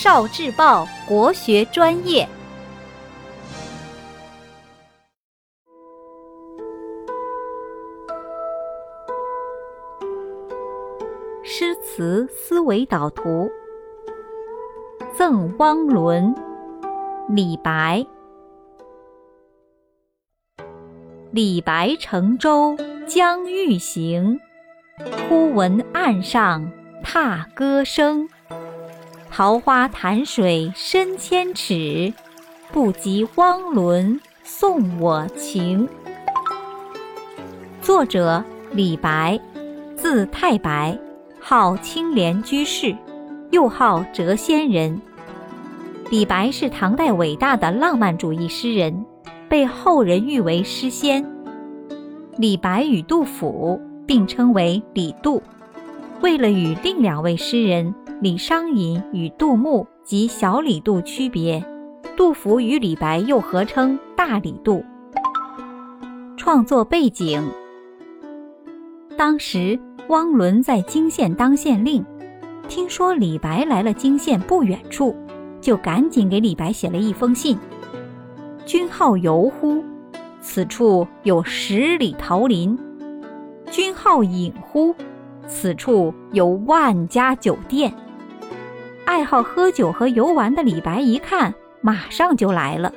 少智报国学专业。诗词思维导图，《赠汪伦》，李白。李白乘舟将欲行，忽闻岸上踏歌声。桃花潭水深千尺，不及汪伦送我情。作者李白，字太白，号青莲居士，又号谪仙人。李白是唐代伟大的浪漫主义诗人。被后人誉为诗仙。李白与杜甫并称为李杜。为了与另两位诗人李商隐与杜牧及小李杜区别，杜甫与李白又合称大李杜。创作背景：当时汪伦在泾县当县令，听说李白来了泾县不远处，就赶紧给李白写了一封信。君好游乎？此处有十里桃林。君好饮乎？此处有万家酒店。爱好喝酒和游玩的李白一看，马上就来了。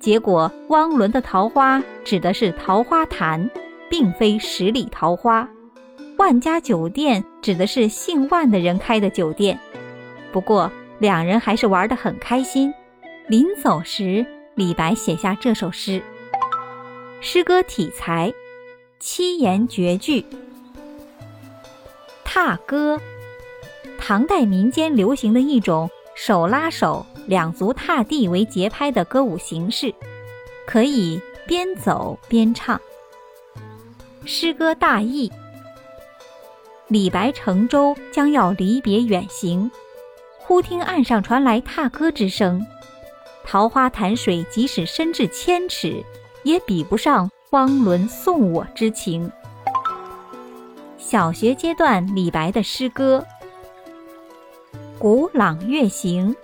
结果，汪伦的桃花指的是桃花潭，并非十里桃花；万家酒店指的是姓万的人开的酒店。不过，两人还是玩得很开心。临走时，李白写下这首诗，诗歌体裁七言绝句。踏歌，唐代民间流行的一种手拉手、两足踏地为节拍的歌舞形式，可以边走边唱。诗歌大意：李白乘舟将要离别远行，忽听岸上传来踏歌之声。桃花潭水即使深至千尺，也比不上汪伦送我之情。小学阶段李白的诗歌：古朗月行，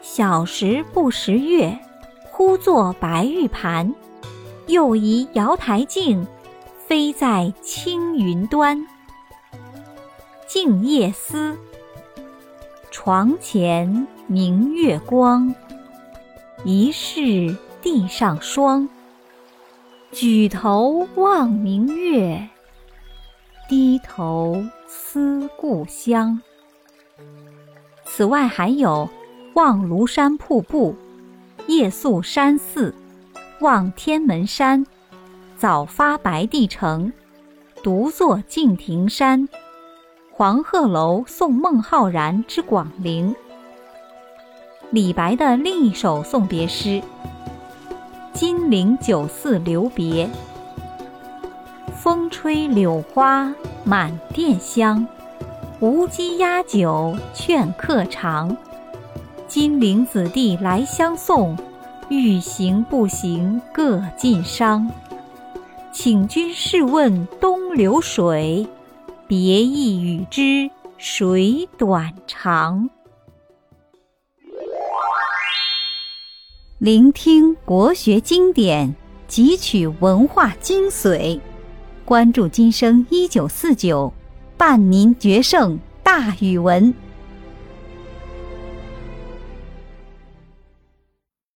小时不识月，呼作白玉盘。又疑瑶台镜，飞在青云端。静夜思，床前明月光。疑是地上霜，举头望明月，低头思故乡。此外还有望庐山瀑布、夜宿山寺、望天门山、早发白帝城、独坐敬亭山、黄鹤楼送孟浩然之广陵。李白的另一首送别诗《金陵酒肆留别》：风吹柳花满店香，无鸡压酒劝客尝。金陵子弟来相送，欲行不行各尽觞。请君试问东流水，别意与之谁短长？聆听国学经典，汲取文化精髓，关注今生一九四九，伴您决胜大语文。